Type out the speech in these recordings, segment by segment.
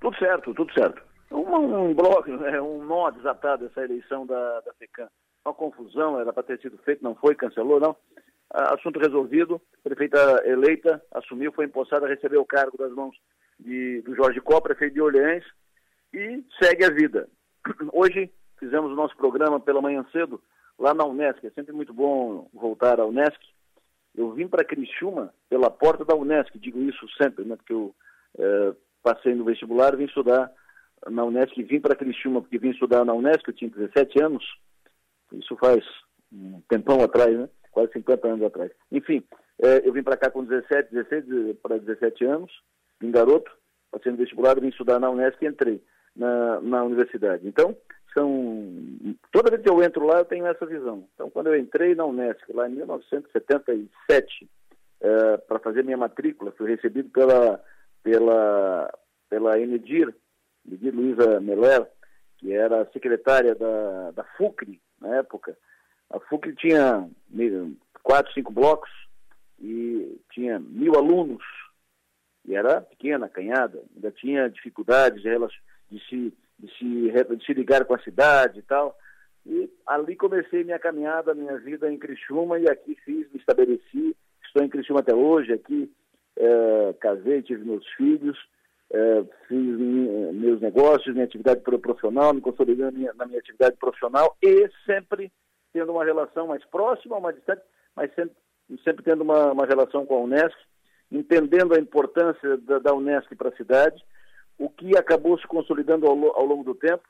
Tudo certo, tudo certo. Um, um bloco, é, um nó desatado essa eleição da, da FECAM. Uma confusão, era para ter sido feito, não foi, cancelou, não. Assunto resolvido, prefeita eleita, assumiu, foi empossada, recebeu o cargo das mãos de, do Jorge Có, prefeito de Orleans, e segue a vida. Hoje fizemos o nosso programa pela manhã cedo, lá na Unesc. É sempre muito bom voltar à Unesc. Eu vim para Criciúma pela porta da Unesc, digo isso sempre, né, porque eu é, passei no vestibular, vim estudar na Unesc, vim para Criciúma porque vim estudar na Unesc, eu tinha 17 anos, isso faz um tempão atrás, né? quase 50 anos atrás. Enfim, é, eu vim para cá com 17, 16 para 17 anos, vim garoto, passei no vestibular, vim estudar na Unesc e entrei na, na universidade. Então, são toda vez que eu entro lá eu tenho essa visão. Então, quando eu entrei na Unesc lá em 1977 é, para fazer minha matrícula, fui recebido pela pela pela Enedir, Enedir Luiza Meller, que era secretária da, da FUCRE na época. A FUCRE tinha quatro, cinco blocos e tinha mil alunos e era pequena, canhada, ainda tinha dificuldades de, se de se, de se ligar com a cidade e tal. E ali comecei minha caminhada, minha vida em Criciúma e aqui fiz, me estabeleci, estou em Criciúma até hoje, aqui é, casei, tive meus filhos, é, fiz meus negócios, minha atividade profissional, me consolidei na minha, na minha atividade profissional e sempre tendo uma relação mais próxima, mais distante, mas sempre, sempre tendo uma, uma relação com a Unesco, entendendo a importância da, da Unesco para a cidade, o que acabou se consolidando ao, ao, longo do tempo,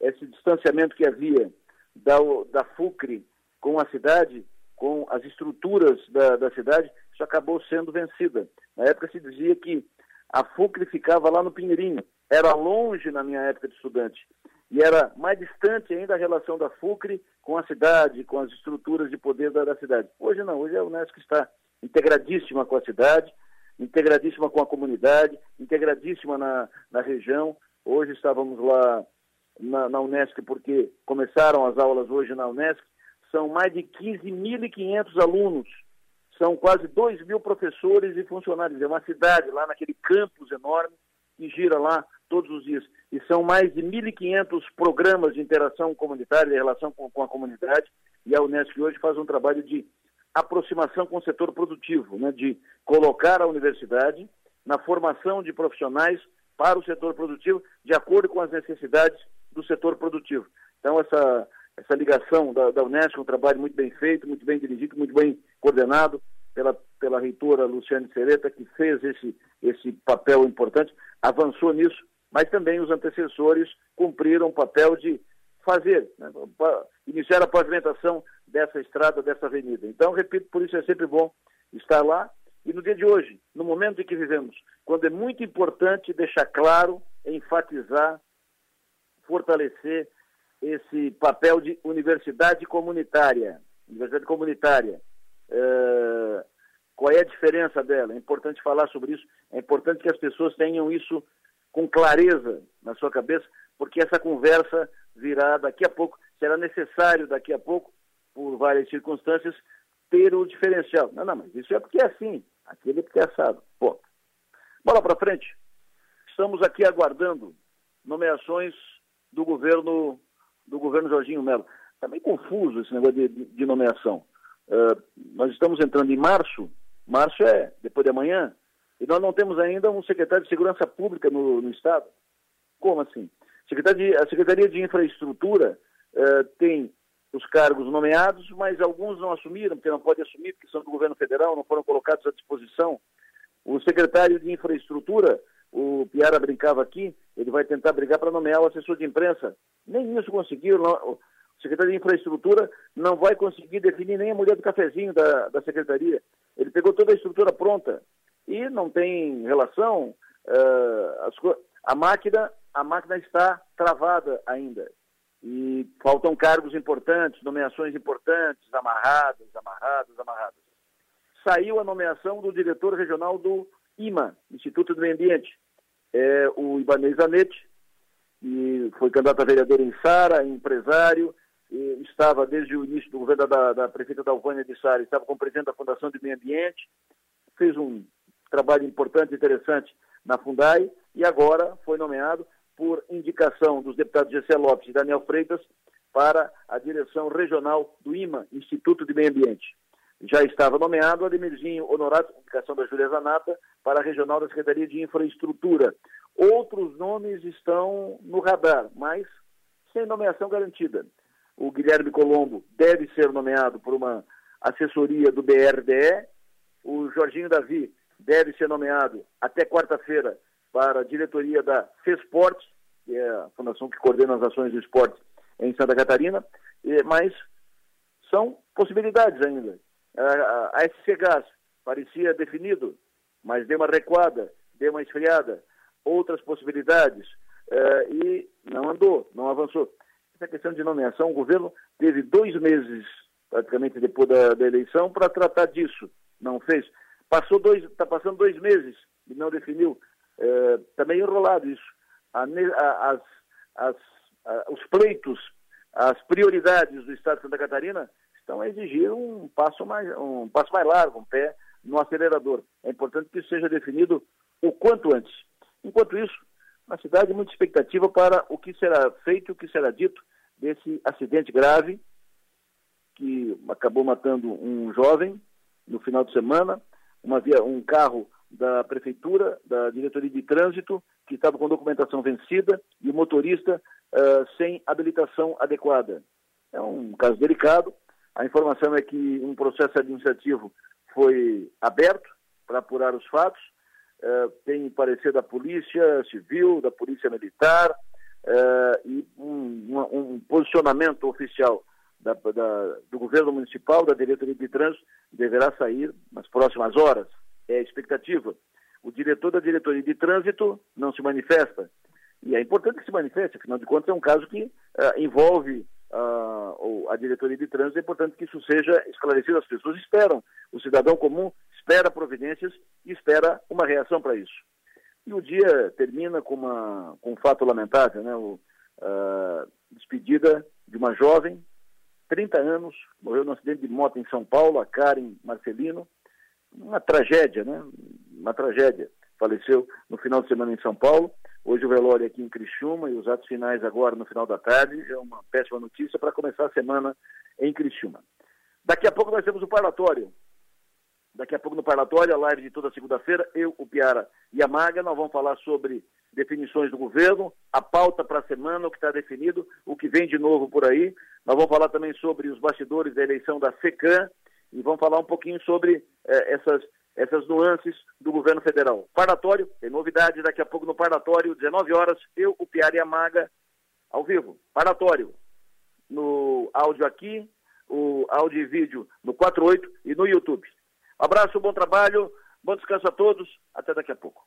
esse distanciamento que havia da, da FUCRE com a cidade, com as estruturas da, da cidade, isso acabou sendo vencida. Na época se dizia que a FUCRE ficava lá no Pinheirinho, era longe na minha época de estudante, e era mais distante ainda a relação da FUCRE com a cidade, com as estruturas de poder da, da cidade. Hoje não, hoje a Unesco está integradíssima com a cidade, integradíssima com a comunidade, integradíssima na, na região. Hoje estávamos lá na, na Unesco porque começaram as aulas hoje na Unesco. São mais de 15.500 alunos, são quase 2 mil professores e funcionários. É uma cidade lá naquele campus enorme que gira lá todos os dias. E são mais de 1.500 programas de interação comunitária, de relação com, com a comunidade. E a Unesco hoje faz um trabalho de aproximação com o setor produtivo, né, de colocar a universidade na formação de profissionais para o setor produtivo, de acordo com as necessidades do setor produtivo. Então, essa, essa ligação da, da Unesco um trabalho muito bem feito, muito bem dirigido, muito bem coordenado pela, pela reitora Luciane Sereta, que fez esse, esse papel importante, avançou nisso, mas também os antecessores cumpriram o papel de fazer, né, iniciar a pavimentação dessa estrada, dessa avenida. Então, repito, por isso é sempre bom estar lá. E no dia de hoje, no momento em que vivemos, quando é muito importante deixar claro, enfatizar, fortalecer esse papel de universidade comunitária. Universidade comunitária. É... Qual é a diferença dela? É importante falar sobre isso. É importante que as pessoas tenham isso com clareza na sua cabeça, porque essa conversa virá daqui a pouco, será necessário daqui a pouco, por várias circunstâncias, ter o diferencial. Não, não, mas isso é porque é assim, aquele é porque é assado. Ponto. Bola para frente. Estamos aqui aguardando nomeações do governo do governo Jorginho Melo. Está meio confuso esse negócio de, de nomeação. Uh, nós estamos entrando em março, março é depois de amanhã, e nós não temos ainda um secretário de Segurança Pública no, no Estado. Como assim? Secretaria, a Secretaria de Infraestrutura uh, tem os cargos nomeados, mas alguns não assumiram, porque não podem assumir, porque são do governo federal, não foram colocados à disposição. O secretário de Infraestrutura, o Piara brincava aqui, ele vai tentar brigar para nomear o assessor de imprensa. Nem isso conseguiu. O secretário de Infraestrutura não vai conseguir definir nem a mulher do cafezinho da, da secretaria. Ele pegou toda a estrutura pronta e não tem relação. Uh, a máquina a máquina está travada ainda. E faltam cargos importantes, nomeações importantes, amarradas, amarradas, amarradas. Saiu a nomeação do diretor regional do IMA, Instituto do Meio Ambiente, é, o Ibanez Zanetti, que foi candidato a vereador em Sara, empresário, estava desde o início do governo da, da prefeita Dalvânia de Sara, estava como presidente da Fundação de Meio Ambiente, fez um trabalho importante e interessante na Fundai e agora foi nomeado por indicação dos deputados Gessé Lopes e Daniel Freitas para a direção regional do IMA, Instituto de Meio Ambiente. Já estava nomeado Ademirzinho Honorato, indicação da Júlia Zanata, para a regional da Secretaria de Infraestrutura. Outros nomes estão no radar, mas sem nomeação garantida. O Guilherme Colombo deve ser nomeado por uma assessoria do BRDE. O Jorginho Davi deve ser nomeado até quarta-feira para a diretoria da FESPORT, que é a fundação que coordena as ações do esporte em Santa Catarina, mas são possibilidades ainda. A SC Gás parecia definido, mas deu uma recuada, deu uma esfriada, outras possibilidades, uh, e não andou, não avançou. Essa questão de nomeação, o governo teve dois meses, praticamente depois da, da eleição, para tratar disso. Não fez. Passou dois, está passando dois meses e não definiu. Uh, também enrolado isso. A, a, as, as, a, os pleitos, as prioridades do Estado de Santa Catarina estão a exigir um passo mais, um passo mais largo, um pé no acelerador. É importante que isso seja definido o quanto antes. Enquanto isso, na cidade, muita expectativa para o que será feito, o que será dito desse acidente grave que acabou matando um jovem no final de semana, uma via, um carro da prefeitura, da diretoria de trânsito, que estava com documentação vencida e o motorista uh, sem habilitação adequada. É um caso delicado. A informação é que um processo administrativo foi aberto para apurar os fatos uh, tem parecer da Polícia Civil, da Polícia Militar uh, e um, um, posicionamento oficial da, da, do governo municipal, da diretoria de trânsito, deverá sair nas próximas horas. É a expectativa. O diretor da diretoria de trânsito não se manifesta. E é importante que se manifeste, afinal de contas, é um caso que uh, envolve uh, a diretoria de trânsito, é importante que isso seja esclarecido. As pessoas esperam, o cidadão comum espera providências e espera uma reação para isso. E o dia termina com, uma, com um fato lamentável, né? O, uh, despedida de uma jovem, 30 anos, morreu num acidente de moto em São Paulo, a Karen Marcelino. Uma tragédia, né? Uma tragédia. Faleceu no final de semana em São Paulo. Hoje o velório aqui em Criciúma e os atos finais agora no final da tarde. É uma péssima notícia para começar a semana em Criciúma. Daqui a pouco nós temos o parlatório Daqui a pouco no Parlatório, a live de toda segunda-feira, eu, o Piara e a Maga, nós vamos falar sobre definições do governo, a pauta para a semana, o que está definido, o que vem de novo por aí. Nós vamos falar também sobre os bastidores da eleição da FECAM e vamos falar um pouquinho sobre eh, essas, essas nuances do governo federal. Parlatório, tem novidade daqui a pouco no Parlatório, 19 horas, eu, o Piara e a Maga, ao vivo. Parlatório, no áudio aqui, o áudio e vídeo no 48 e no YouTube. Abraço, bom trabalho, bom descanso a todos. Até daqui a pouco.